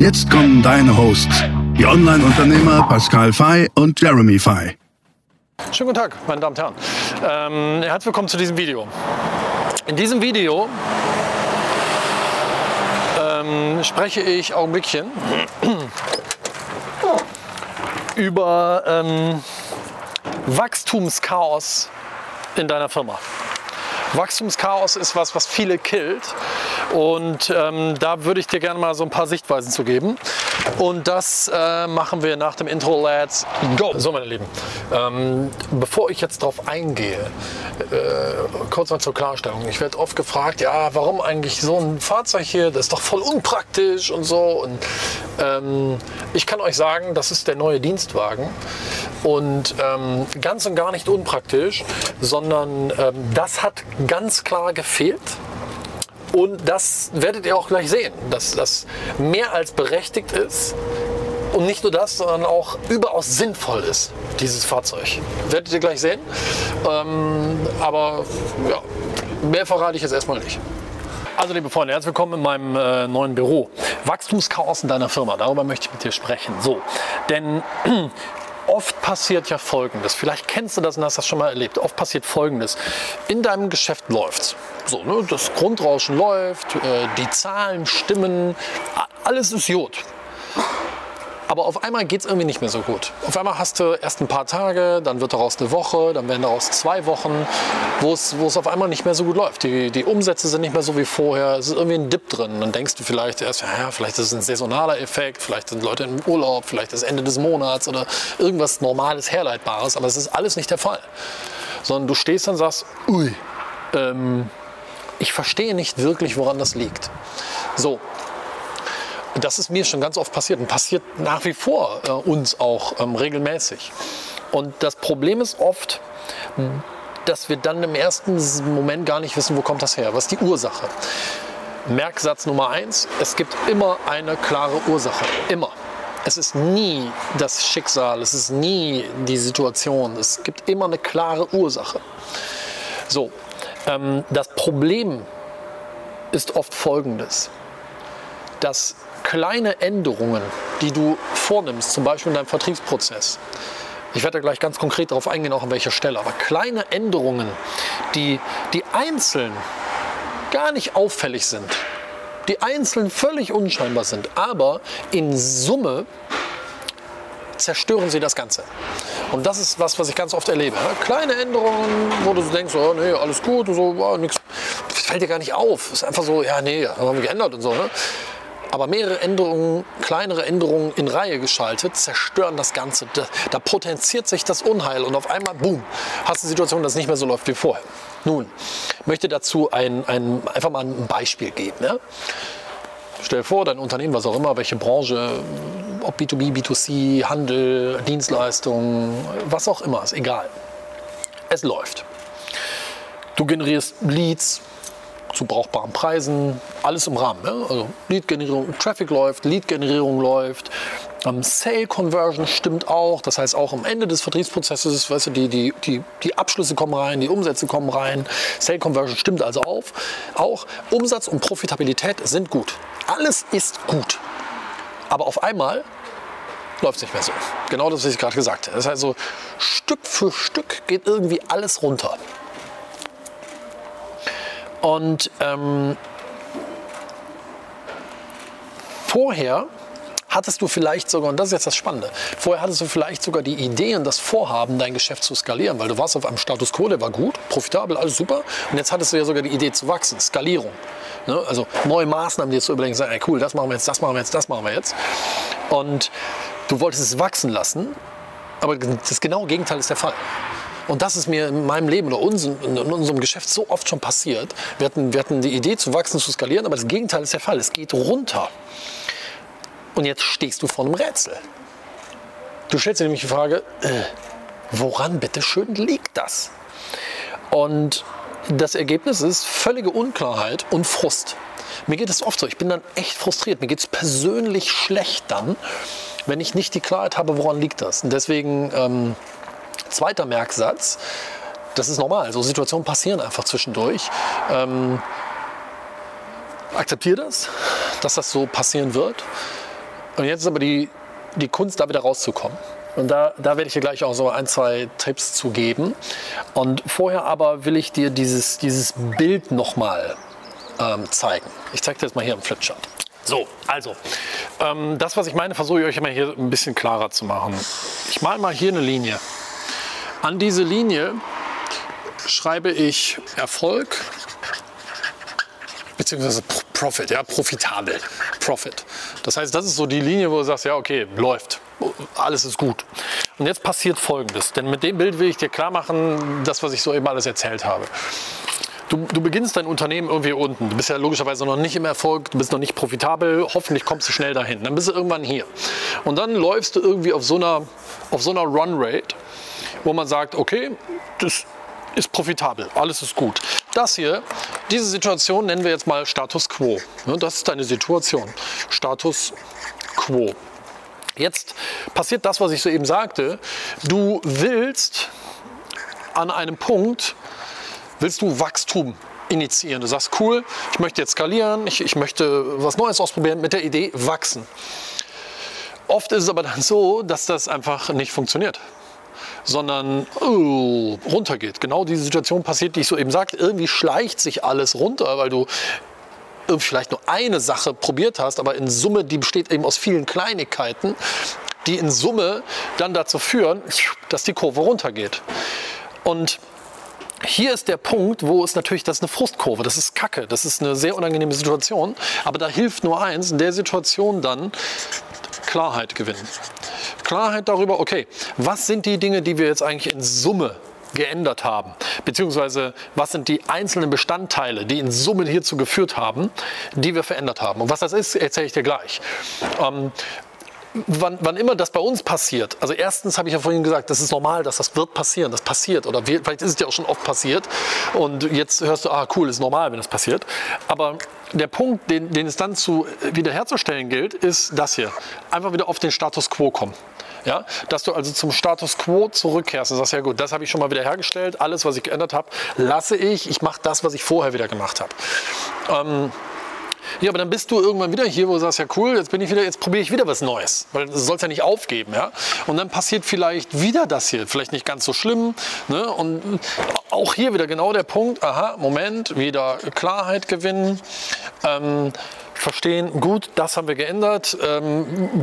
Jetzt kommen deine Hosts, die Online-Unternehmer Pascal Fay und Jeremy Fay. Schönen guten Tag, meine Damen und Herren. Ähm, herzlich willkommen zu diesem Video. In diesem Video ähm, spreche ich Augenblickchen über ähm, Wachstumschaos in deiner Firma. Wachstumschaos ist was, was viele killt. Und ähm, da würde ich dir gerne mal so ein paar Sichtweisen zu geben. Und das äh, machen wir nach dem Intro. Let's go! So, meine Lieben, ähm, bevor ich jetzt darauf eingehe, äh, kurz mal zur Klarstellung. Ich werde oft gefragt, ja, warum eigentlich so ein Fahrzeug hier? Das ist doch voll unpraktisch und so. Und ähm, ich kann euch sagen, das ist der neue Dienstwagen. Und ähm, ganz und gar nicht unpraktisch, sondern ähm, das hat ganz klar gefehlt. Und das werdet ihr auch gleich sehen, dass das mehr als berechtigt ist. Und nicht nur das, sondern auch überaus sinnvoll ist, dieses Fahrzeug. Werdet ihr gleich sehen. Ähm, aber ja, mehr verrate ich jetzt erstmal nicht. Also liebe Freunde, herzlich willkommen in meinem äh, neuen Büro. Wachstumschaos in deiner Firma, darüber möchte ich mit dir sprechen. So, denn oft passiert ja Folgendes. Vielleicht kennst du das und hast das schon mal erlebt. Oft passiert Folgendes. In deinem Geschäft läuft's. So, ne, das Grundrauschen läuft, äh, die Zahlen stimmen, alles ist Jod. Aber auf einmal geht es irgendwie nicht mehr so gut. Auf einmal hast du erst ein paar Tage, dann wird daraus eine Woche, dann werden daraus zwei Wochen, wo es, auf einmal nicht mehr so gut läuft. Die, die Umsätze sind nicht mehr so wie vorher, es ist irgendwie ein Dip drin. Dann denkst du vielleicht erst, ja, vielleicht ist es ein saisonaler Effekt, vielleicht sind Leute im Urlaub, vielleicht ist Ende des Monats oder irgendwas Normales, Herleitbares, aber es ist alles nicht der Fall. Sondern du stehst dann und sagst, ui, ähm, ich verstehe nicht wirklich, woran das liegt. So, das ist mir schon ganz oft passiert und passiert nach wie vor äh, uns auch ähm, regelmäßig. Und das Problem ist oft, dass wir dann im ersten Moment gar nicht wissen, wo kommt das her, was ist die Ursache. Merksatz Nummer eins, es gibt immer eine klare Ursache, immer. Es ist nie das Schicksal, es ist nie die Situation, es gibt immer eine klare Ursache. So, ähm, das Problem ist oft folgendes, dass kleine Änderungen, die du vornimmst, zum Beispiel in deinem Vertriebsprozess, ich werde da gleich ganz konkret darauf eingehen, auch an welcher Stelle, aber kleine Änderungen, die, die einzeln gar nicht auffällig sind, die einzeln völlig unscheinbar sind, aber in Summe zerstören sie das Ganze. Und das ist was, was ich ganz oft erlebe. Kleine Änderungen, wo du denkst, oh, nee, alles gut, so, oh, nix, fällt dir gar nicht auf. Ist einfach so, ja, nee, haben wir geändert und so. Ne? Aber mehrere Änderungen, kleinere Änderungen in Reihe geschaltet, zerstören das Ganze. Da, da potenziert sich das Unheil und auf einmal, boom, hast du eine Situation, dass es nicht mehr so läuft wie vorher. Nun, ich möchte dazu ein, ein, einfach mal ein Beispiel geben. Ja? Stell dir vor, dein Unternehmen, was auch immer, welche Branche, ob B2B, B2C, Handel, Dienstleistungen, was auch immer, ist egal. Es läuft. Du generierst Leads, zu brauchbaren Preisen, alles im Rahmen. Ja? Also Lead-Generierung, Traffic läuft, Lead-Generierung läuft, ähm, Sale-Conversion stimmt auch. Das heißt, auch am Ende des Vertriebsprozesses, weißt du, die, die, die, die Abschlüsse kommen rein, die Umsätze kommen rein. Sale-Conversion stimmt also auf. Auch Umsatz und Profitabilität sind gut. Alles ist gut. Aber auf einmal läuft es nicht mehr so. Genau das, was ich gerade gesagt habe. Das heißt, so Stück für Stück geht irgendwie alles runter. Und ähm, vorher hattest du vielleicht sogar, und das ist jetzt das Spannende, vorher hattest du vielleicht sogar die Idee und das Vorhaben, dein Geschäft zu skalieren, weil du warst auf einem Status quo, der war gut, profitabel, alles super. Und jetzt hattest du ja sogar die Idee zu wachsen, Skalierung. Ne? Also neue Maßnahmen, die zu überlegen, sagen, ey, cool, das machen wir jetzt, das machen wir jetzt, das machen wir jetzt. Und du wolltest es wachsen lassen, aber das genaue Gegenteil ist der Fall. Und das ist mir in meinem Leben oder uns, in unserem Geschäft so oft schon passiert. Wir hatten, wir hatten die Idee zu wachsen, zu skalieren, aber das Gegenteil ist der Fall. Es geht runter. Und jetzt stehst du vor einem Rätsel. Du stellst dir nämlich die Frage, äh, woran bitte schön liegt das? Und das Ergebnis ist völlige Unklarheit und Frust. Mir geht es oft so, ich bin dann echt frustriert. Mir geht es persönlich schlecht dann, wenn ich nicht die Klarheit habe, woran liegt das. Und deswegen, ähm, zweiter Merksatz, das ist normal. So Situationen passieren einfach zwischendurch. Ähm, akzeptiere das, dass das so passieren wird. Und jetzt ist aber die, die Kunst, da wieder rauszukommen. Und da, da werde ich dir gleich auch so ein, zwei Tipps zu geben. Und vorher aber will ich dir dieses, dieses Bild nochmal ähm, zeigen. Ich zeige dir das mal hier im Flipchart. So, also, ähm, das, was ich meine, versuche ich euch immer hier ein bisschen klarer zu machen. Ich male mal hier eine Linie. An diese Linie schreibe ich Erfolg beziehungsweise Profit, ja, profitabel, Profit. Das heißt, das ist so die Linie, wo du sagst, ja, okay, läuft, alles ist gut. Und jetzt passiert Folgendes, denn mit dem Bild will ich dir klar machen, das, was ich so eben alles erzählt habe. Du, du, beginnst dein Unternehmen irgendwie unten. Du bist ja logischerweise noch nicht im Erfolg, du bist noch nicht profitabel. Hoffentlich kommst du schnell dahin. Dann bist du irgendwann hier. Und dann läufst du irgendwie auf so einer, auf so einer Run-Rate, wo man sagt, okay, das ist profitabel, alles ist gut. Das hier, diese Situation nennen wir jetzt mal Status Quo. Das ist deine Situation. Status Quo. Jetzt passiert das, was ich soeben sagte. Du willst an einem Punkt willst du Wachstum initiieren. Du sagst, cool, ich möchte jetzt skalieren, ich, ich möchte was Neues ausprobieren mit der Idee wachsen. Oft ist es aber dann so, dass das einfach nicht funktioniert sondern uh, runtergeht. Genau diese Situation passiert, die ich so eben sagte. Irgendwie schleicht sich alles runter, weil du vielleicht nur eine Sache probiert hast, aber in Summe, die besteht eben aus vielen Kleinigkeiten, die in Summe dann dazu führen, dass die Kurve runtergeht. Und hier ist der Punkt, wo es natürlich, das ist eine Frustkurve, das ist Kacke, das ist eine sehr unangenehme Situation. Aber da hilft nur eins, in der Situation dann Klarheit gewinnen. Klarheit darüber, okay, was sind die Dinge, die wir jetzt eigentlich in Summe geändert haben, beziehungsweise was sind die einzelnen Bestandteile, die in Summe hierzu geführt haben, die wir verändert haben. Und was das ist, erzähle ich dir gleich. Ähm, wann, wann immer das bei uns passiert, also erstens habe ich ja vorhin gesagt, das ist normal, dass das wird passieren, das passiert oder vielleicht ist es ja auch schon oft passiert und jetzt hörst du, ah cool, ist normal, wenn das passiert. Aber der Punkt, den, den es dann zu wiederherzustellen gilt, ist das hier. Einfach wieder auf den Status quo kommen. Ja, dass du also zum Status quo zurückkehrst und sagst, ja gut, das habe ich schon mal wieder hergestellt, alles, was ich geändert habe, lasse ich, ich mache das, was ich vorher wieder gemacht habe. Ähm, ja, aber dann bist du irgendwann wieder hier, wo du sagst, ja cool, jetzt bin ich wieder, jetzt probiere ich wieder was Neues, weil du sollst ja nicht aufgeben, ja. Und dann passiert vielleicht wieder das hier, vielleicht nicht ganz so schlimm, ne? Und auch hier wieder genau der Punkt, aha, Moment, wieder Klarheit gewinnen. Ähm, verstehen, gut, das haben wir geändert, ähm,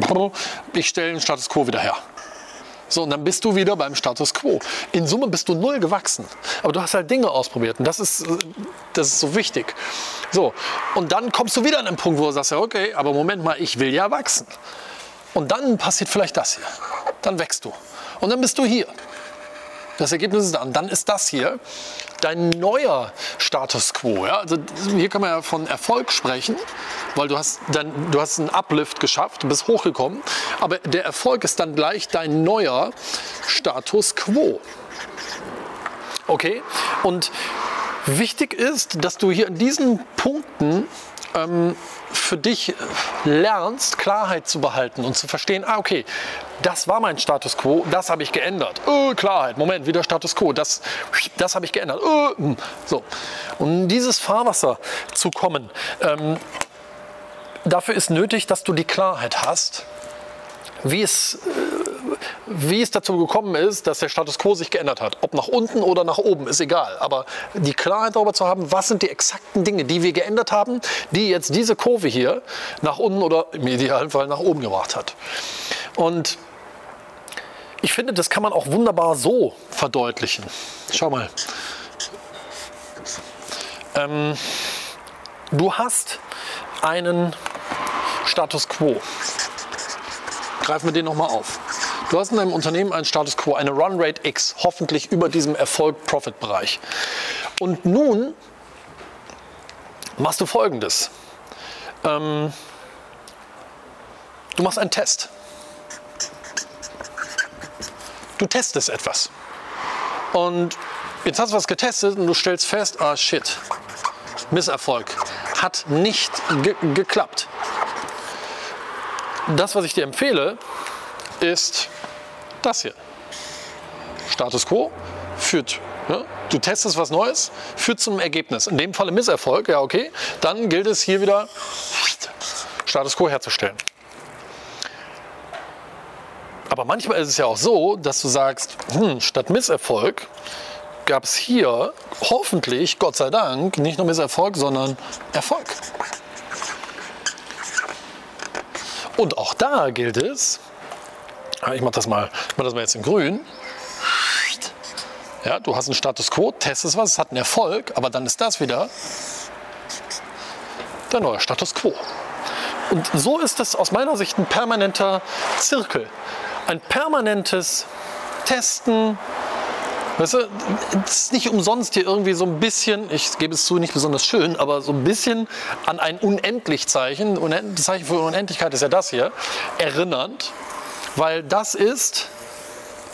ich stelle den Status quo wieder her. So, und dann bist du wieder beim Status quo. In Summe bist du null gewachsen. Aber du hast halt Dinge ausprobiert und das ist, das ist so wichtig. So, und dann kommst du wieder an einen Punkt, wo du sagst, ja, okay, aber Moment mal, ich will ja wachsen. Und dann passiert vielleicht das hier. Dann wächst du. Und dann bist du hier. Das Ergebnis ist dann, dann ist das hier dein neuer Status quo. Ja? Also hier kann man ja von Erfolg sprechen, weil du hast, dann, du hast einen Uplift geschafft, du bist hochgekommen, aber der Erfolg ist dann gleich dein neuer Status quo. Okay? Und wichtig ist, dass du hier in diesen Punkten ähm, für dich lernst, Klarheit zu behalten und zu verstehen, ah, okay, das war mein Status quo, das habe ich geändert. Oh, Klarheit, Moment, wieder Status quo, das, das habe ich geändert. Oh, so. Und in dieses Fahrwasser zu kommen, ähm, dafür ist nötig, dass du die Klarheit hast, wie es äh, wie es dazu gekommen ist, dass der Status quo sich geändert hat. Ob nach unten oder nach oben, ist egal. Aber die Klarheit darüber zu haben, was sind die exakten Dinge, die wir geändert haben, die jetzt diese Kurve hier nach unten oder im Idealfall nach oben gebracht hat. Und ich finde, das kann man auch wunderbar so verdeutlichen. Schau mal. Ähm, du hast einen Status quo. Greifen wir den nochmal auf. Du hast in deinem Unternehmen einen Status Quo, eine Run Rate X, hoffentlich über diesem Erfolg-Profit-Bereich. Und nun machst du folgendes. Ähm, Du machst einen Test. Du testest etwas. Und jetzt hast du was getestet und du stellst fest, ah shit, Misserfolg. Hat nicht ge geklappt. Das, was ich dir empfehle, ist das hier. Status quo führt, ja, du testest was Neues, führt zum Ergebnis. In dem Falle Misserfolg, ja okay, dann gilt es hier wieder Status quo herzustellen. Aber manchmal ist es ja auch so, dass du sagst, hm, statt Misserfolg gab es hier hoffentlich, Gott sei Dank, nicht nur Misserfolg, sondern Erfolg. Und auch da gilt es, ich mache das, mal, mach das mal jetzt in grün, ja, du hast einen Status Quo, testest was, es hat einen Erfolg, aber dann ist das wieder der neue Status Quo. Und so ist es aus meiner Sicht ein permanenter Zirkel ein permanentes Testen. Weißt du, es ist nicht umsonst hier irgendwie so ein bisschen, ich gebe es zu, nicht besonders schön, aber so ein bisschen an ein Unendlich-Zeichen, das Zeichen für Unendlichkeit ist ja das hier, erinnernd, weil das ist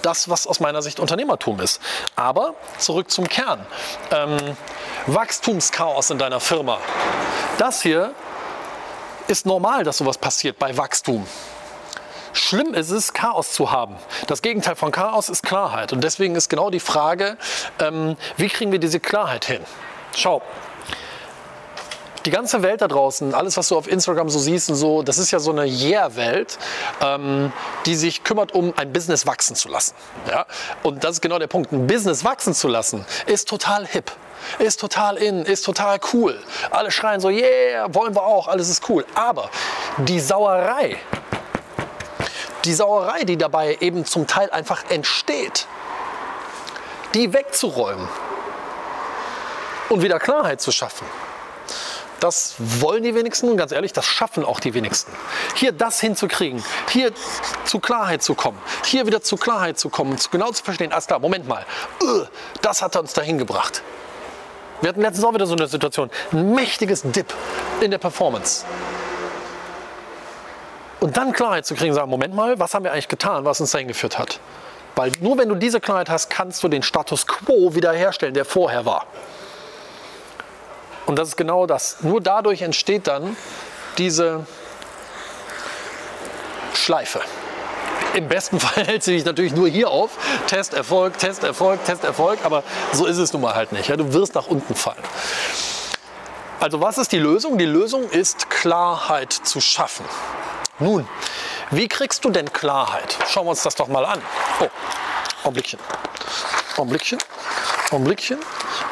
das, was aus meiner Sicht Unternehmertum ist. Aber zurück zum Kern. Ähm, Wachstumschaos in deiner Firma. Das hier ist normal, dass sowas passiert bei Wachstum. Schlimm ist es, Chaos zu haben. Das Gegenteil von Chaos ist Klarheit. Und deswegen ist genau die Frage, ähm, wie kriegen wir diese Klarheit hin? Schau, die ganze Welt da draußen, alles, was du auf Instagram so siehst und so, das ist ja so eine Yeah-Welt, ähm, die sich kümmert, um ein Business wachsen zu lassen. Ja? Und das ist genau der Punkt. Ein Business wachsen zu lassen, ist total hip. Ist total in, ist total cool. Alle schreien so, yeah, wollen wir auch, alles ist cool. Aber die Sauerei, die Sauerei, die dabei eben zum Teil einfach entsteht, die wegzuräumen und wieder Klarheit zu schaffen. Das wollen die wenigsten und ganz ehrlich, das schaffen auch die wenigsten. Hier das hinzukriegen, hier zu Klarheit zu kommen, hier wieder zu Klarheit zu kommen, genau zu verstehen, alles klar, Moment mal, uh, das hat uns dahin gebracht. Wir hatten letztens auch wieder so eine Situation, ein mächtiges Dip in der Performance. Und dann Klarheit zu kriegen, sagen, Moment mal, was haben wir eigentlich getan, was uns dahin geführt hat? Weil nur wenn du diese Klarheit hast, kannst du den Status quo wiederherstellen, der vorher war. Und das ist genau das. Nur dadurch entsteht dann diese Schleife. Im besten Fall hält sie dich natürlich nur hier auf. Test, Erfolg, Test, Erfolg, Test, Erfolg. Aber so ist es nun mal halt nicht. Du wirst nach unten fallen. Also was ist die Lösung? Die Lösung ist Klarheit zu schaffen. Nun, wie kriegst du denn Klarheit? Schauen wir uns das doch mal an. Oh, Augenblickchen. Augenblickchen. Augenblickchen.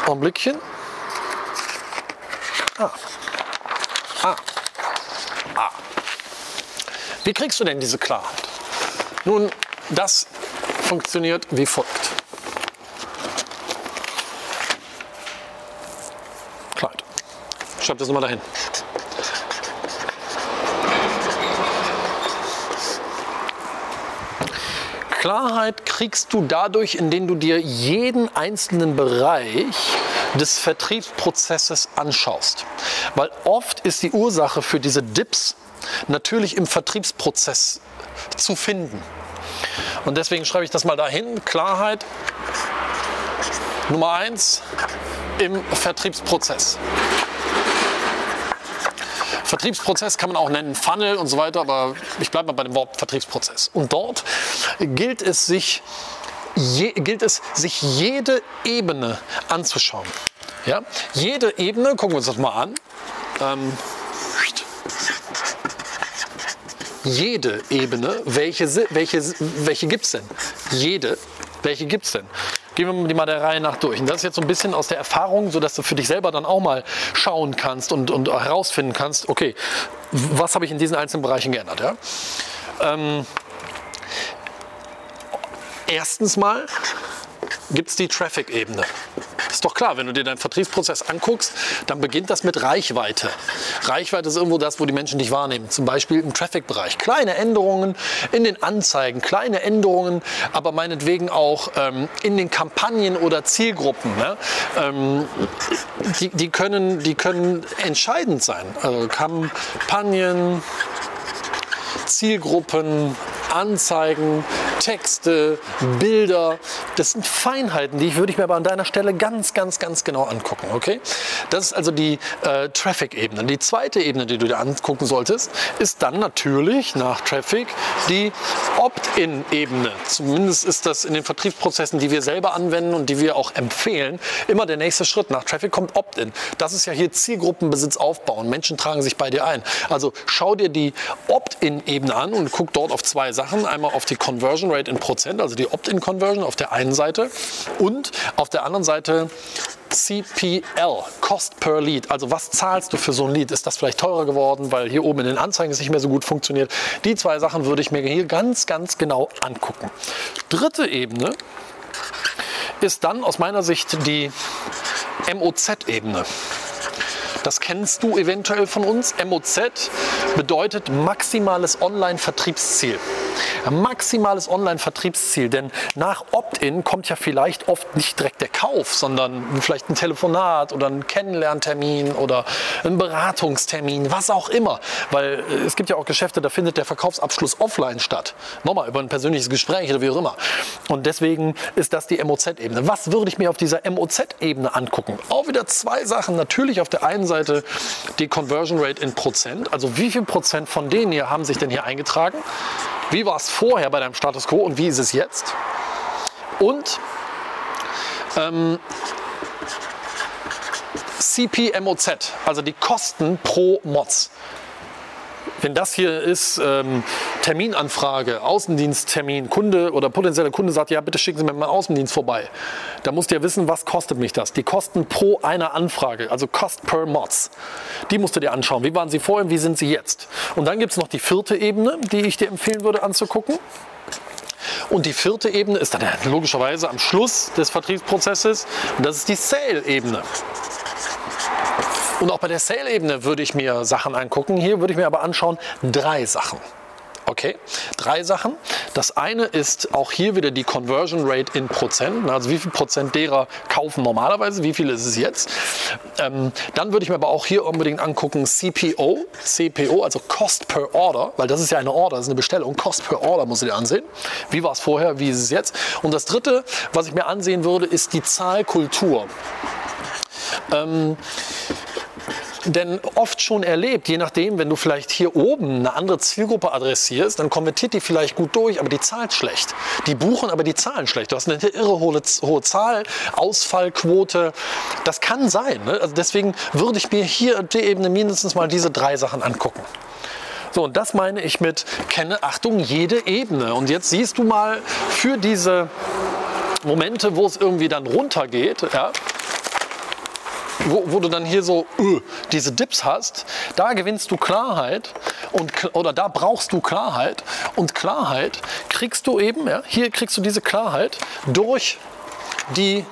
Augenblickchen. Ah. Ah. Ah. Wie kriegst du denn diese Klarheit? Nun, das funktioniert wie folgt. Kleid. Schreib das mal dahin. Klarheit kriegst du dadurch, indem du dir jeden einzelnen Bereich des Vertriebsprozesses anschaust. Weil oft ist die Ursache für diese Dips natürlich im Vertriebsprozess zu finden. Und deswegen schreibe ich das mal dahin. Klarheit Nummer eins im Vertriebsprozess. Vertriebsprozess kann man auch nennen, Funnel und so weiter, aber ich bleibe mal bei dem Wort Vertriebsprozess. Und dort gilt es sich, je, gilt es, sich jede Ebene anzuschauen. Ja? Jede Ebene, gucken wir uns das mal an. Ähm, jede Ebene, welche, welche, welche gibt es denn? Jede, welche gibt es denn? Gehen wir mal der Reihe nach durch. Und das ist jetzt so ein bisschen aus der Erfahrung, sodass du für dich selber dann auch mal schauen kannst und, und herausfinden kannst, okay, was habe ich in diesen einzelnen Bereichen geändert. Ja? Ähm, erstens mal gibt es die Traffic-Ebene. Ist doch klar, wenn du dir deinen Vertriebsprozess anguckst, dann beginnt das mit Reichweite. Reichweite ist irgendwo das, wo die Menschen dich wahrnehmen. Zum Beispiel im Traffic-Bereich. Kleine Änderungen in den Anzeigen, kleine Änderungen, aber meinetwegen auch ähm, in den Kampagnen oder Zielgruppen. Ne? Ähm, die, die, können, die können entscheidend sein. Also Kampagnen, Zielgruppen, Anzeigen, Texte, Bilder. Das sind Feinheiten, die würde ich mir aber an deiner Stelle ganz, ganz, ganz genau angucken. Okay? Das ist also die äh, Traffic-Ebene. Die zweite Ebene, die du dir angucken solltest, ist dann natürlich nach Traffic die Opt-in-Ebene. Zumindest ist das in den Vertriebsprozessen, die wir selber anwenden und die wir auch empfehlen, immer der nächste Schritt. Nach Traffic kommt Opt-in. Das ist ja hier Zielgruppenbesitz aufbauen. Menschen tragen sich bei dir ein. Also schau dir die Opt-in-Ebene an und guck dort auf zwei Sachen. Einmal auf die Conversion Rate in Prozent, also die Opt-in-Conversion auf der einen Seite und auf der anderen Seite CPL, Cost per Lead. Also was zahlst du für so ein Lead? Ist das vielleicht teurer geworden, weil hier oben in den Anzeigen es nicht mehr so gut funktioniert? Die zwei Sachen würde ich mir hier ganz, ganz genau angucken. Dritte Ebene ist dann aus meiner Sicht die MOZ-Ebene. Das kennst du eventuell von uns. MOZ bedeutet maximales Online-Vertriebsziel. Maximales Online-Vertriebsziel, denn nach Opt-in kommt ja vielleicht oft nicht direkt der Kauf, sondern vielleicht ein Telefonat oder ein Kennenlerntermin oder ein Beratungstermin, was auch immer. Weil äh, es gibt ja auch Geschäfte, da findet der Verkaufsabschluss offline statt. Nochmal über ein persönliches Gespräch oder wie auch immer. Und deswegen ist das die MOZ-Ebene. Was würde ich mir auf dieser MOZ-Ebene angucken? Auch wieder zwei Sachen. Natürlich auf der einen Seite die Conversion Rate in Prozent. Also wie viel Prozent von denen hier haben sich denn hier eingetragen? Wie war es vorher bei deinem Status Quo und wie ist es jetzt? Und ähm, CPMOZ, also die Kosten pro Mods. Wenn das hier ist, ähm, Terminanfrage, Außendiensttermin, Kunde oder potenzieller Kunde sagt, ja, bitte schicken Sie mir mal Außendienst vorbei. Da musst du ja wissen, was kostet mich das? Die Kosten pro einer Anfrage, also Cost per Mods. Die musst du dir anschauen. Wie waren sie vorher, wie sind sie jetzt? Und dann gibt es noch die vierte Ebene, die ich dir empfehlen würde anzugucken. Und die vierte Ebene ist dann logischerweise am Schluss des Vertriebsprozesses. Und das ist die Sale-Ebene. Und auch bei der Sale-Ebene würde ich mir Sachen angucken. Hier würde ich mir aber anschauen drei Sachen. Okay, drei Sachen. Das eine ist auch hier wieder die Conversion Rate in Prozent. Also wie viel Prozent derer kaufen normalerweise, wie viel ist es jetzt. Ähm, dann würde ich mir aber auch hier unbedingt angucken CPO, CPO, also Cost per Order, weil das ist ja eine Order, das ist eine Bestellung. Cost per Order muss ich dir ansehen. Wie war es vorher, wie ist es jetzt. Und das dritte, was ich mir ansehen würde, ist die Zahlkultur. Ähm, denn oft schon erlebt, je nachdem, wenn du vielleicht hier oben eine andere Zielgruppe adressierst, dann konvertiert die vielleicht gut durch, aber die zahlt schlecht. Die buchen, aber die zahlen schlecht. Du hast eine irre hohe, hohe Zahl, Ausfallquote. Das kann sein. Ne? Also deswegen würde ich mir hier auf der Ebene mindestens mal diese drei Sachen angucken. So, und das meine ich mit kenne, Achtung, jede Ebene. Und jetzt siehst du mal für diese Momente, wo es irgendwie dann runtergeht, ja, wo, wo du dann hier so uh, diese Dips hast, da gewinnst du Klarheit und, oder da brauchst du Klarheit und Klarheit kriegst du eben, ja, hier kriegst du diese Klarheit durch die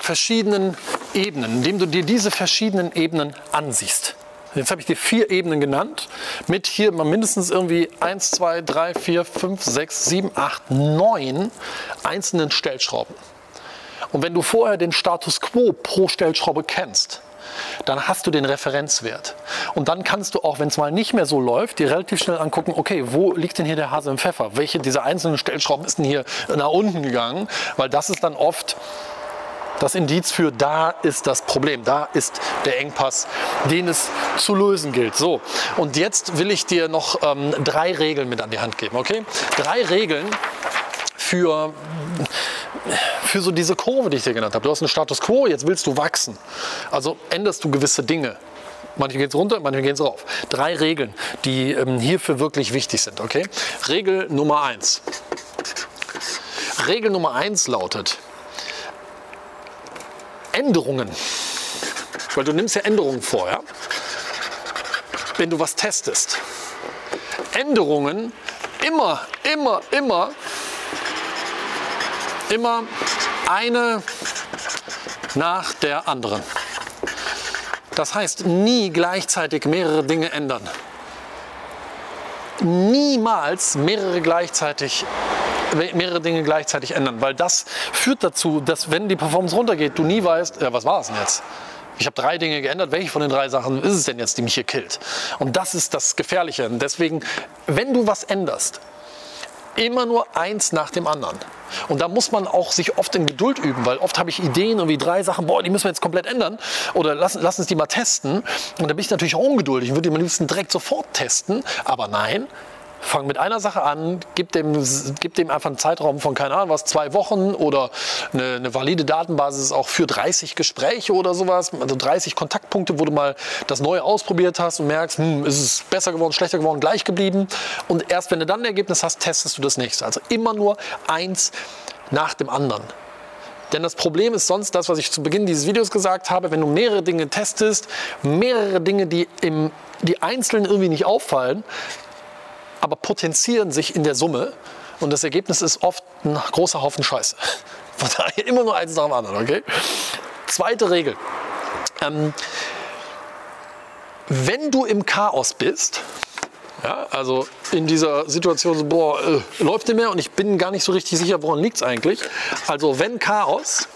verschiedenen Ebenen, indem du dir diese verschiedenen Ebenen ansiehst. Jetzt habe ich dir vier Ebenen genannt, mit hier mal mindestens irgendwie 1, 2, 3, 4, 5, 6, 7, 8, 9 einzelnen Stellschrauben. Und wenn du vorher den Status quo pro Stellschraube kennst, dann hast du den Referenzwert. Und dann kannst du auch, wenn es mal nicht mehr so läuft, dir relativ schnell angucken, okay, wo liegt denn hier der Hase im Pfeffer? Welche dieser einzelnen Stellschrauben ist denn hier nach unten gegangen? Weil das ist dann oft das Indiz für, da ist das Problem, da ist der Engpass, den es zu lösen gilt. So, und jetzt will ich dir noch ähm, drei Regeln mit an die Hand geben, okay? Drei Regeln für für so diese Kurve, die ich dir genannt habe. Du hast einen Status quo, jetzt willst du wachsen. Also änderst du gewisse Dinge. Manche gehen es runter, manche gehen es rauf. Drei Regeln, die ähm, hierfür wirklich wichtig sind. Okay? Regel Nummer eins. Regel Nummer eins lautet Änderungen. Weil du nimmst ja Änderungen vor, ja? wenn du was testest. Änderungen immer, immer, immer Immer eine nach der anderen. Das heißt, nie gleichzeitig mehrere Dinge ändern. Niemals mehrere gleichzeitig mehrere Dinge gleichzeitig ändern, weil das führt dazu, dass wenn die Performance runtergeht, du nie weißt, ja, was war es denn jetzt? Ich habe drei Dinge geändert. Welche von den drei Sachen ist es denn jetzt, die mich hier killt? Und das ist das Gefährliche. Und deswegen, wenn du was änderst, immer nur eins nach dem anderen. Und da muss man auch sich oft in Geduld üben, weil oft habe ich Ideen und wie drei Sachen, boah, die müssen wir jetzt komplett ändern oder lass, lass uns die mal testen. Und da bin ich natürlich auch ungeduldig, ich würde die am liebsten direkt sofort testen, aber nein, fang mit einer Sache an, gib dem, gib dem einfach einen Zeitraum von, keine Ahnung was, zwei Wochen oder eine, eine, valide Datenbasis auch für 30 Gespräche oder sowas, also 30 Kontaktpunkte, wo du mal das Neue ausprobiert hast und merkst, hm, ist es besser geworden, schlechter geworden, gleich geblieben. Und erst wenn du dann ein Ergebnis hast, testest du das nächste. Also immer nur eins nach dem anderen. Denn das Problem ist sonst das, was ich zu Beginn dieses Videos gesagt habe, wenn du mehrere Dinge testest, mehrere Dinge, die, im, die einzeln irgendwie nicht auffallen, aber potenzieren sich in der Summe und das Ergebnis ist oft ein großer Haufen Scheiße. Von daher immer nur eins nach dem anderen, okay? Zweite Regel. Ähm, wenn du im Chaos bist, ja, also in dieser Situation so, boah, äh, läuft nicht mehr und ich bin gar nicht so richtig sicher, woran liegt es eigentlich. Also wenn Chaos,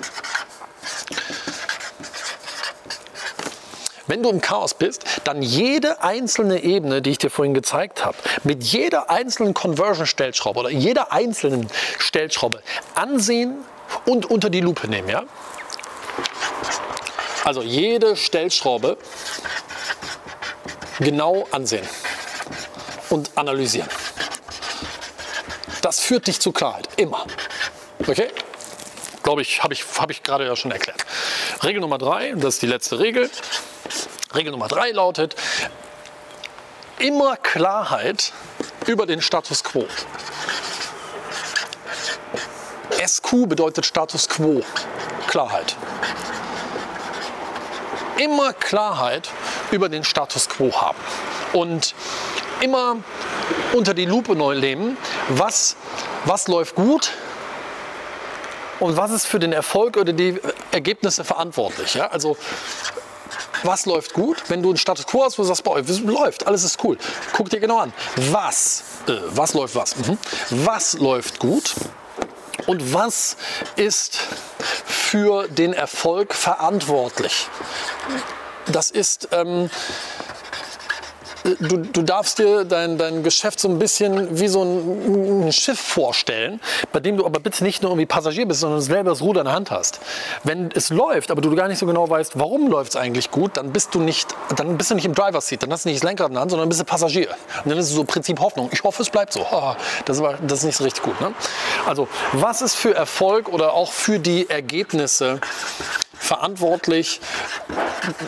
Wenn du im Chaos bist, dann jede einzelne Ebene, die ich dir vorhin gezeigt habe, mit jeder einzelnen Conversion-Stellschraube oder jeder einzelnen Stellschraube ansehen und unter die Lupe nehmen. Ja? Also jede Stellschraube genau ansehen und analysieren. Das führt dich zu Klarheit, immer. Okay? Glaube ich, habe ich, hab ich gerade ja schon erklärt. Regel Nummer drei, das ist die letzte Regel. Regel Nummer drei lautet, immer Klarheit über den Status quo. SQ bedeutet Status quo, Klarheit. Immer Klarheit über den Status quo haben und immer unter die Lupe neu nehmen, was, was läuft gut und was ist für den Erfolg oder die Ergebnisse verantwortlich. Ja? Also was läuft gut? Wenn du einen Status Quo hast, wo du sagst, boah, läuft, alles ist cool. Guck dir genau an. Was, äh, was läuft was? Mhm. Was läuft gut? Und was ist für den Erfolg verantwortlich? Das ist ähm, du, du darfst dir dein, dein Geschäft so ein bisschen wie so ein, ein, Schiff vorstellen, bei dem du aber bitte nicht nur irgendwie Passagier bist, sondern selber das Ruder in der Hand hast. Wenn es läuft, aber du gar nicht so genau weißt, warum läuft es eigentlich gut, dann bist du nicht, dann bist du nicht im Driver's Seat, dann hast du nicht das Lenkrad in der Hand, sondern bist du Passagier. Und dann ist es so Prinzip Hoffnung. Ich hoffe, es bleibt so. Das ist, das ist nicht so richtig gut. Ne? Also, was ist für Erfolg oder auch für die Ergebnisse verantwortlich?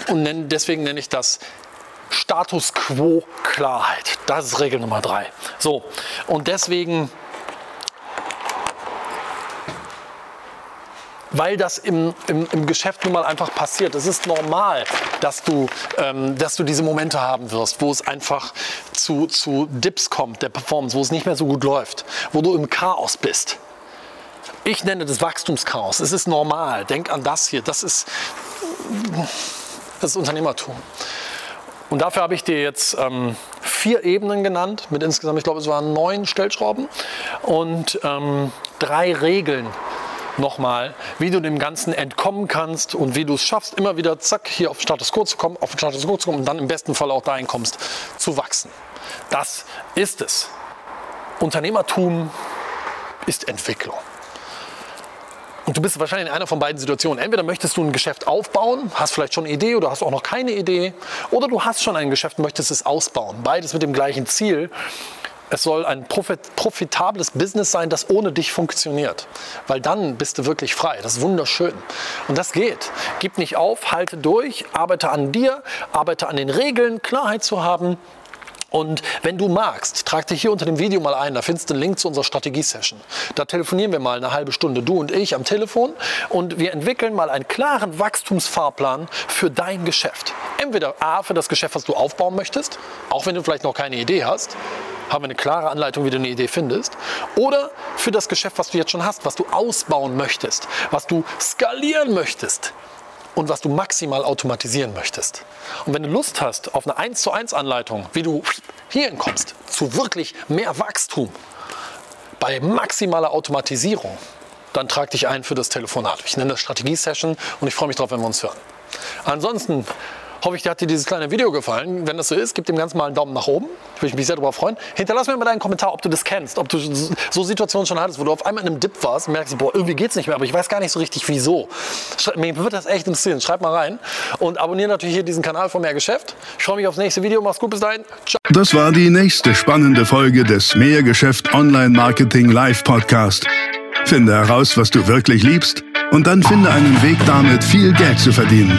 Und deswegen nenne ich das Status quo Klarheit. Das ist Regel Nummer drei. So, und deswegen, weil das im, im, im Geschäft nun mal einfach passiert. Es ist normal, dass du, ähm, dass du diese Momente haben wirst, wo es einfach zu, zu Dips kommt, der Performance, wo es nicht mehr so gut läuft, wo du im Chaos bist. Ich nenne das Wachstumschaos. Es ist normal. Denk an das hier. Das ist, das ist Unternehmertum. Und dafür habe ich dir jetzt ähm, vier Ebenen genannt, mit insgesamt, ich glaube, es waren neun Stellschrauben und ähm, drei Regeln nochmal, wie du dem Ganzen entkommen kannst und wie du es schaffst, immer wieder zack hier auf Status Quo zu kommen, auf Status Quo zu kommen und dann im besten Fall auch dahin kommst, zu wachsen. Das ist es. Unternehmertum ist Entwicklung. Und du bist wahrscheinlich in einer von beiden Situationen. Entweder möchtest du ein Geschäft aufbauen, hast vielleicht schon eine Idee oder hast auch noch keine Idee. Oder du hast schon ein Geschäft und möchtest es ausbauen. Beides mit dem gleichen Ziel. Es soll ein profitables Business sein, das ohne dich funktioniert. Weil dann bist du wirklich frei. Das ist wunderschön. Und das geht. Gib nicht auf, halte durch, arbeite an dir, arbeite an den Regeln, Klarheit zu haben und wenn du magst, trag dich hier unter dem Video mal ein, da findest du einen Link zu unserer Strategie-Session. Da telefonieren wir mal eine halbe Stunde, du und ich am Telefon und wir entwickeln mal einen klaren Wachstumsfahrplan für dein Geschäft. Entweder A, für das Geschäft, was du aufbauen möchtest, auch wenn du vielleicht noch keine Idee hast, haben wir eine klare Anleitung, wie du eine Idee findest. Oder für das Geschäft, was du jetzt schon hast, was du ausbauen möchtest, was du skalieren möchtest und was du maximal automatisieren möchtest. Und wenn du Lust hast auf eine 1 zu 1 Anleitung, wie du hierhin kommst, zu wirklich mehr Wachstum bei maximaler Automatisierung, dann trag dich ein für das Telefonat. Ich nenne das Strategie-Session und ich freue mich drauf, wenn wir uns hören. Ansonsten hoffe ich, dir hat dir dieses kleine Video gefallen. Wenn das so ist, gib dem Ganzen mal einen Daumen nach oben. Würde ich mich sehr darüber freuen. Hinterlass mir mal deinen Kommentar, ob du das kennst, ob du so Situationen schon hattest, wo du auf einmal in einem Dip warst und merkst, boah, irgendwie geht's nicht mehr, aber ich weiß gar nicht so richtig, wieso. Mir wird das echt interessieren. Schreib mal rein und abonniere natürlich hier diesen Kanal von Mehr Geschäft. Ich freue mich aufs nächste Video. Mach's gut, bis dahin. Ciao. Das war die nächste spannende Folge des Mehrgeschäft Online Marketing Live Podcast. Finde heraus, was du wirklich liebst und dann finde einen Weg damit, viel Geld zu verdienen.